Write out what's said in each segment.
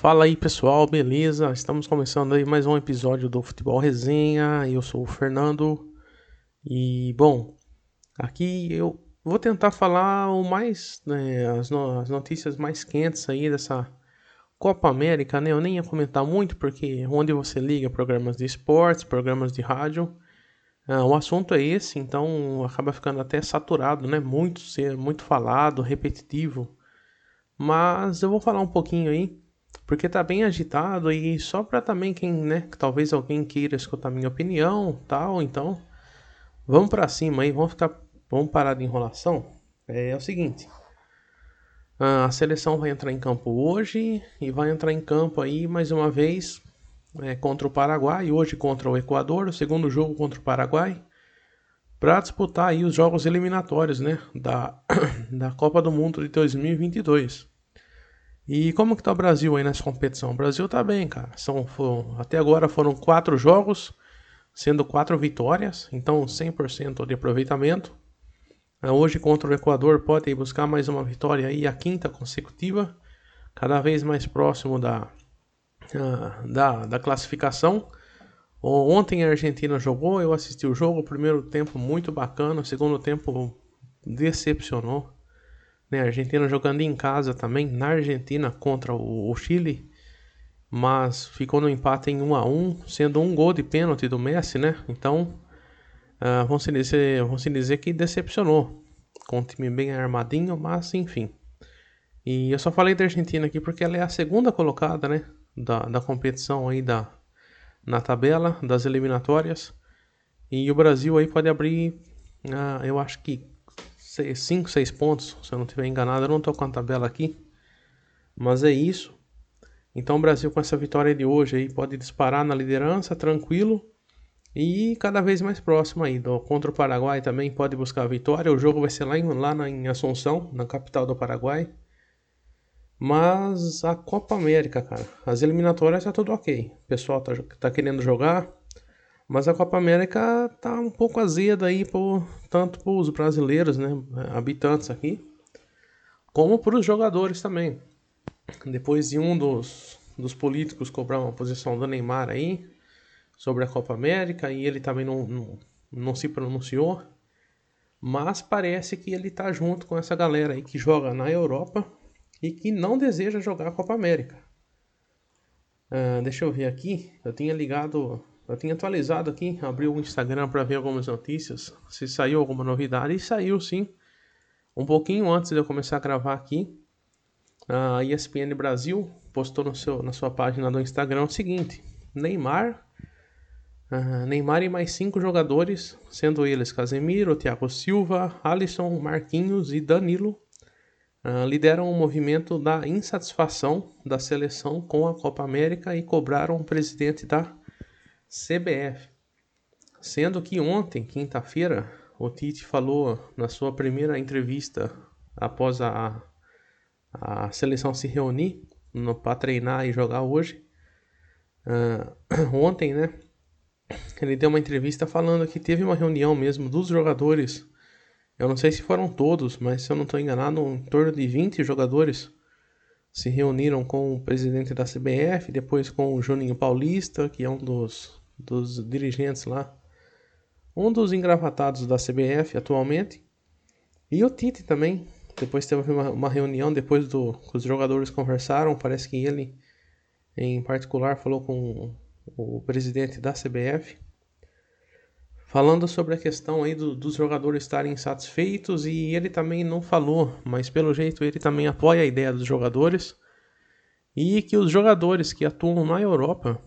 Fala aí pessoal, beleza? Estamos começando aí mais um episódio do Futebol Resenha. Eu sou o Fernando e bom, aqui eu vou tentar falar o mais né, as, no, as, notícias mais quentes aí dessa Copa América, né? Eu nem ia comentar muito porque onde você liga programas de esportes, programas de rádio, ah, o assunto é esse, então acaba ficando até saturado, né? Muito ser muito falado, repetitivo. Mas eu vou falar um pouquinho aí porque tá bem agitado e só para também quem, né, talvez alguém queira escutar minha opinião, tal, então vamos para cima aí, vamos ficar, vamos parar de enrolação. É, é o seguinte, a seleção vai entrar em campo hoje e vai entrar em campo aí mais uma vez é, contra o Paraguai, hoje contra o Equador, o segundo jogo contra o Paraguai, para disputar aí os jogos eliminatórios, né, da, da Copa do Mundo de 2022. E como que tá o Brasil aí nessa competição? O Brasil tá bem, cara. São, foram, até agora foram quatro jogos, sendo quatro vitórias, então 100% de aproveitamento. Ah, hoje contra o Equador pode buscar mais uma vitória aí, a quinta consecutiva, cada vez mais próximo da, ah, da, da classificação. Ontem a Argentina jogou, eu assisti o jogo, primeiro tempo muito bacana, segundo tempo decepcionou. Né? A Argentina jogando em casa também, na Argentina contra o, o Chile, mas ficou no empate em 1 a 1 sendo um gol de pênalti do Messi, né? Então, uh, vamos, dizer, vamos dizer que decepcionou, com um time bem armadinho, mas enfim. E eu só falei da Argentina aqui porque ela é a segunda colocada, né? Da, da competição aí da, na tabela das eliminatórias. E o Brasil aí pode abrir, uh, eu acho que 5, 6 pontos, se eu não estiver enganado. Eu não estou com a tabela aqui, mas é isso. Então o Brasil com essa vitória de hoje aí pode disparar na liderança tranquilo e cada vez mais próximo aí. Do, contra o Paraguai também pode buscar a vitória. O jogo vai ser lá em, lá na, em Assunção, na capital do Paraguai. Mas a Copa América, cara, as eliminatórias tá tudo ok. O pessoal tá, tá querendo jogar, mas a Copa América tá um pouco azeda aí, por, tanto para os brasileiros, né, habitantes aqui, como para os jogadores também. Depois de um dos, dos políticos cobrar uma posição do Neymar aí sobre a Copa América e ele também não, não, não se pronunciou, mas parece que ele tá junto com essa galera aí que joga na Europa e que não deseja jogar a Copa América. Uh, deixa eu ver aqui, eu tinha ligado eu tinha atualizado aqui, abri o Instagram para ver algumas notícias, se saiu alguma novidade, e saiu sim. Um pouquinho antes de eu começar a gravar aqui, a ESPN Brasil postou no seu, na sua página do Instagram o seguinte: Neymar, uh, Neymar e mais cinco jogadores, sendo eles Casemiro, Thiago Silva, Alisson, Marquinhos e Danilo, uh, lideram o movimento da insatisfação da seleção com a Copa América e cobraram o presidente da CBF. Sendo que ontem, quinta-feira, o Tite falou na sua primeira entrevista após a, a seleção se reunir para treinar e jogar hoje. Uh, ontem, né? Ele deu uma entrevista falando que teve uma reunião mesmo dos jogadores. Eu não sei se foram todos, mas se eu não estou enganado, em torno de 20 jogadores se reuniram com o presidente da CBF, depois com o Juninho Paulista, que é um dos, dos dirigentes lá, um dos engravatados da CBF atualmente, e o Tite também. Depois teve uma, uma reunião, depois do que os jogadores conversaram, parece que ele, em particular, falou com o presidente da CBF, falando sobre a questão aí do, dos jogadores estarem insatisfeitos e ele também não falou, mas pelo jeito ele também apoia a ideia dos jogadores e que os jogadores que atuam na Europa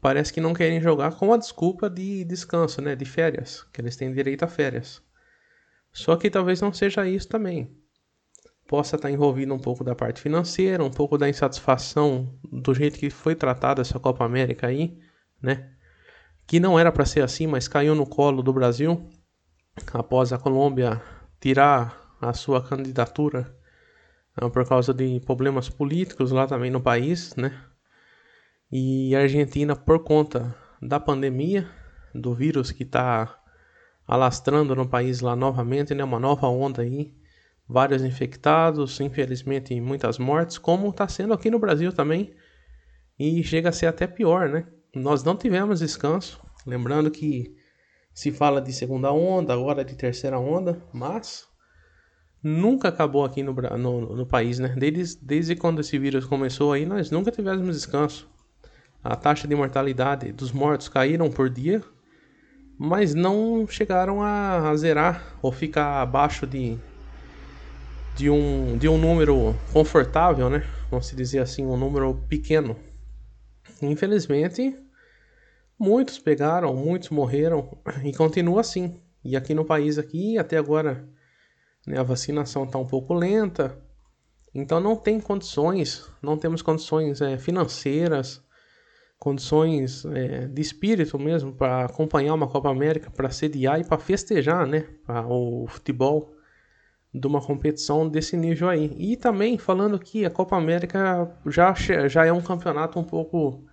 parece que não querem jogar com a desculpa de descanso, né, de férias, que eles têm direito a férias. Só que talvez não seja isso também. Possa estar envolvido um pouco da parte financeira, um pouco da insatisfação do jeito que foi tratada essa Copa América aí, né? Que não era para ser assim, mas caiu no colo do Brasil após a Colômbia tirar a sua candidatura uh, por causa de problemas políticos lá também no país, né? E a Argentina por conta da pandemia, do vírus que está alastrando no país lá novamente, né? Uma nova onda aí, vários infectados, infelizmente muitas mortes, como está sendo aqui no Brasil também E chega a ser até pior, né? Nós não tivemos descanso. Lembrando que se fala de segunda onda, agora de terceira onda, mas nunca acabou aqui no, no, no país, né? Desde, desde quando esse vírus começou aí, nós nunca tivemos descanso. A taxa de mortalidade dos mortos caíram por dia, mas não chegaram a, a zerar ou ficar abaixo de, de, um, de um número confortável, né? Vamos dizer assim, um número pequeno. Infelizmente, muitos pegaram, muitos morreram e continua assim. E aqui no país aqui, até agora, né, a vacinação está um pouco lenta. Então não tem condições, não temos condições é, financeiras, condições é, de espírito mesmo para acompanhar uma Copa América, para sediar e para festejar, né, o futebol de uma competição desse nível aí. E também falando que a Copa América já, já é um campeonato um pouco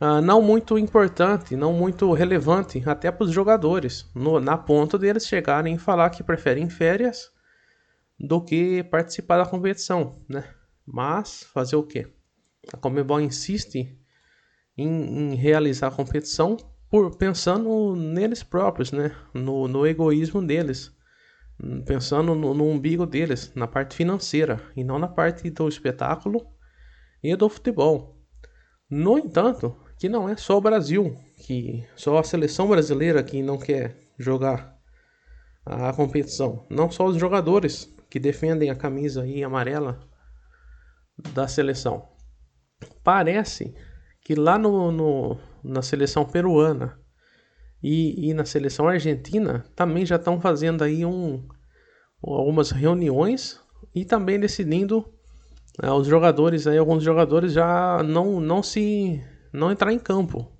uh, não muito importante, não muito relevante até para os jogadores, no, na ponta deles chegarem e falar que preferem férias do que participar da competição, né? Mas fazer o quê? A Comebol insiste em, em realizar a competição por pensando neles próprios, né? No, no egoísmo deles, pensando no, no umbigo deles, na parte financeira e não na parte do espetáculo e do futebol. No entanto, que não é só o Brasil, que só a seleção brasileira que não quer jogar a competição, não só os jogadores que defendem a camisa aí amarela da seleção. Parece que lá no, no na seleção peruana e, e, na seleção argentina também já estão fazendo aí um, algumas reuniões e também decidindo né, os jogadores aí alguns jogadores já não não se não entrar em campo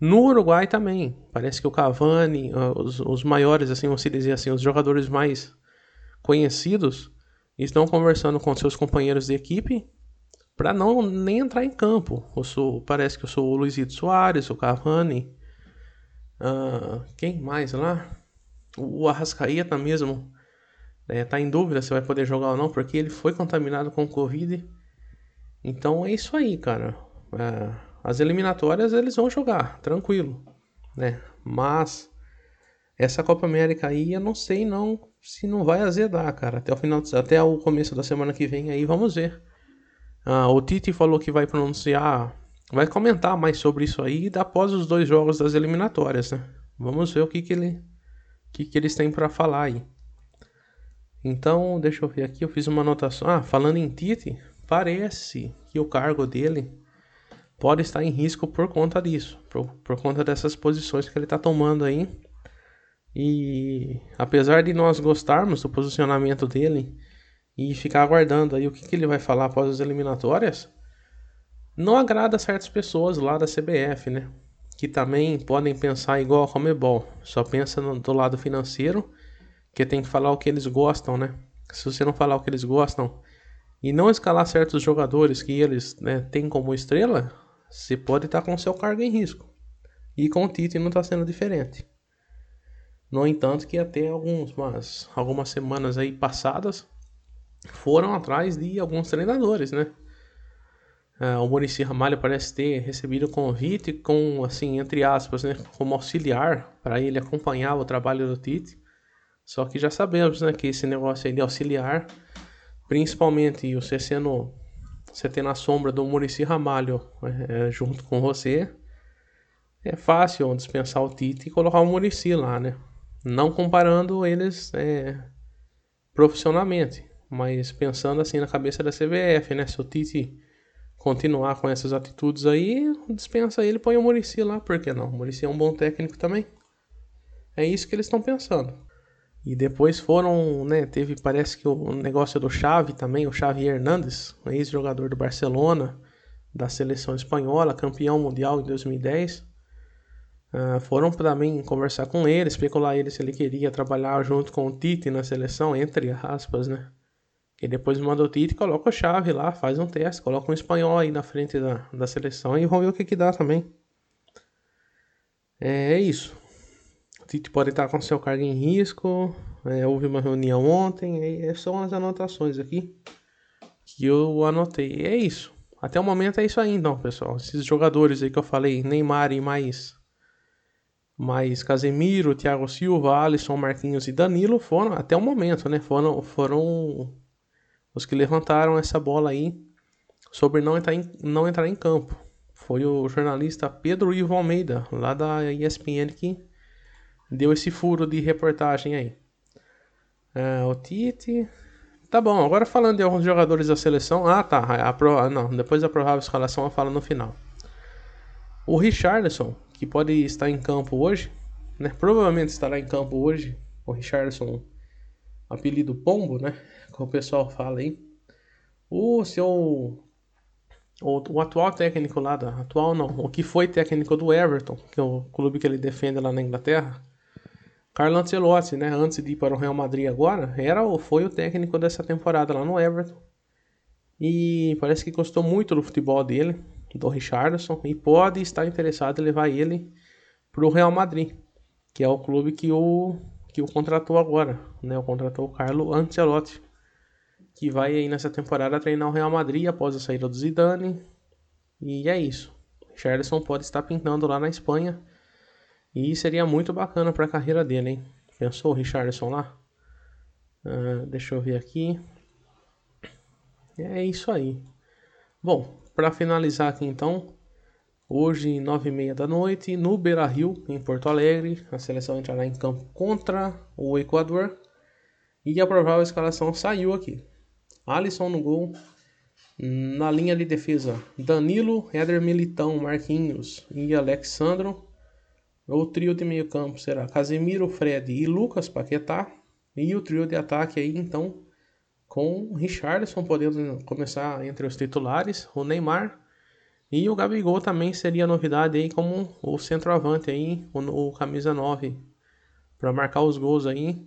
no Uruguai também parece que o Cavani os, os maiores assim vamos dizer assim os jogadores mais conhecidos estão conversando com seus companheiros de equipe para não nem entrar em campo. Eu sou, parece que eu sou o Luizito Soares, o Cavani, uh, quem mais lá? O Arrascaeta mesmo está é, em dúvida se vai poder jogar ou não, porque ele foi contaminado com Covid. Então é isso aí, cara. Uh, as eliminatórias eles vão jogar, tranquilo, né? Mas essa Copa América aí eu não sei não se não vai azedar, cara. Até o final, até o começo da semana que vem aí, vamos ver. Ah, o Tite falou que vai pronunciar, vai comentar mais sobre isso aí após os dois jogos das eliminatórias, né? Vamos ver o que que ele, que que eles têm para falar aí. Então, deixa eu ver aqui, eu fiz uma anotação. Ah, falando em Tite, parece que o cargo dele pode estar em risco por conta disso, por, por conta dessas posições que ele está tomando aí e apesar de nós gostarmos do posicionamento dele e ficar aguardando aí o que, que ele vai falar após as eliminatórias, não agrada certas pessoas lá da CBF, né? Que também podem pensar igual a Comebol, só pensa no, do lado financeiro, que tem que falar o que eles gostam, né? Se você não falar o que eles gostam e não escalar certos jogadores que eles né, têm como estrela, você pode estar com seu cargo em risco. E com o Tite não está sendo diferente. No entanto, que até algumas, algumas semanas aí passadas foram atrás de alguns treinadores, né? Uh, o Maurício Ramalho parece ter recebido convite com, assim, entre aspas, né, como auxiliar para ele acompanhar o trabalho do Tite. Só que já sabemos, né, que esse negócio aí de auxiliar, principalmente você sendo, você tendo a sombra do Maurício Ramalho é, junto com você, é fácil dispensar o Tite e colocar o Murici lá, né? Não comparando eles é, profissionalmente, mas pensando assim na cabeça da CBF, né? Se o Tite continuar com essas atitudes aí, dispensa ele, põe o Murici lá, por que não? O Murici é um bom técnico também. É isso que eles estão pensando. E depois foram, né, teve, parece que o negócio do Xavi também, o Xavi Hernandes, ex-jogador do Barcelona, da seleção espanhola, campeão mundial em 2010. Uh, foram também conversar com ele, especular ele se ele queria trabalhar junto com o Tite na seleção, entre aspas, né? E depois manda o Tite, coloca a chave lá, faz um teste, coloca um espanhol aí na frente da, da seleção e vamos ver o que, que dá também. É, é isso. Tite pode estar com seu cargo em risco. É, houve uma reunião ontem. É, são as anotações aqui que eu anotei. É isso. até o momento é isso aí, então, pessoal. Esses jogadores aí que eu falei, Neymar e mais, mais Casemiro, Thiago Silva, Alisson, Marquinhos e Danilo foram, até o momento, né? Foram, foram os que levantaram essa bola aí sobre não entrar em, não entrar em campo. Foi o jornalista Pedro Ivo Almeida, lá da ESPN, que deu esse furo de reportagem aí. É, o Tite. Tá bom, agora falando de alguns jogadores da seleção. Ah, tá. A pro... Não, depois da provável escalação eu falo no final. O Richardson, que pode estar em campo hoje, né? Provavelmente estará em campo hoje. O Richardson, apelido Pombo, né? Como o pessoal fala aí. O seu. O, o atual técnico lá da. Atual não, o que foi técnico do Everton, que é o clube que ele defende lá na Inglaterra Carlo Ancelotti, né, antes de ir para o Real Madrid agora, era ou foi o técnico dessa temporada lá no Everton. E parece que gostou muito do futebol dele, do Richardson, e pode estar interessado em levar ele para o Real Madrid, que é o clube que o, que o contratou agora, né, o contratou o Carlo Ancelotti, que vai aí nessa temporada treinar o Real Madrid após a saída do Zidane. E é isso. Richardson pode estar pintando lá na Espanha e seria muito bacana para a carreira dele, hein? Pensou o Richardson lá? Uh, deixa eu ver aqui. É isso aí. Bom, para finalizar aqui então, hoje nove e meia da noite no Beira Rio, em Porto Alegre, a seleção entrará em campo contra o Equador e a provável escalação saiu aqui. Alisson no gol, na linha de defesa Danilo, Éder Militão, Marquinhos e Alexandro. O trio de meio campo será Casemiro, Fred e Lucas Paquetá. E o trio de ataque aí, então, com Richardson podendo começar entre os titulares, o Neymar e o Gabigol também seria novidade aí como o centroavante aí, o, o camisa 9, para marcar os gols aí.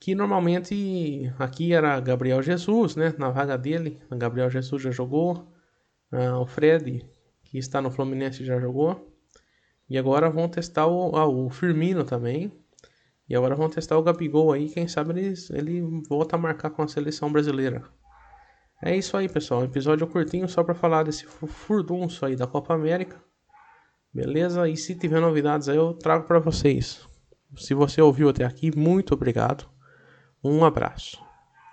Que normalmente aqui era Gabriel Jesus, né? Na vaga dele, Gabriel Jesus já jogou, uh, o Fred, que está no Fluminense, já jogou. E agora vão testar o, ah, o Firmino também. E agora vão testar o Gabigol aí. Quem sabe ele, ele volta a marcar com a seleção brasileira. É isso aí, pessoal. Episódio curtinho só para falar desse furdunço aí da Copa América. Beleza? E se tiver novidades aí eu trago para vocês. Se você ouviu até aqui, muito obrigado. Um abraço.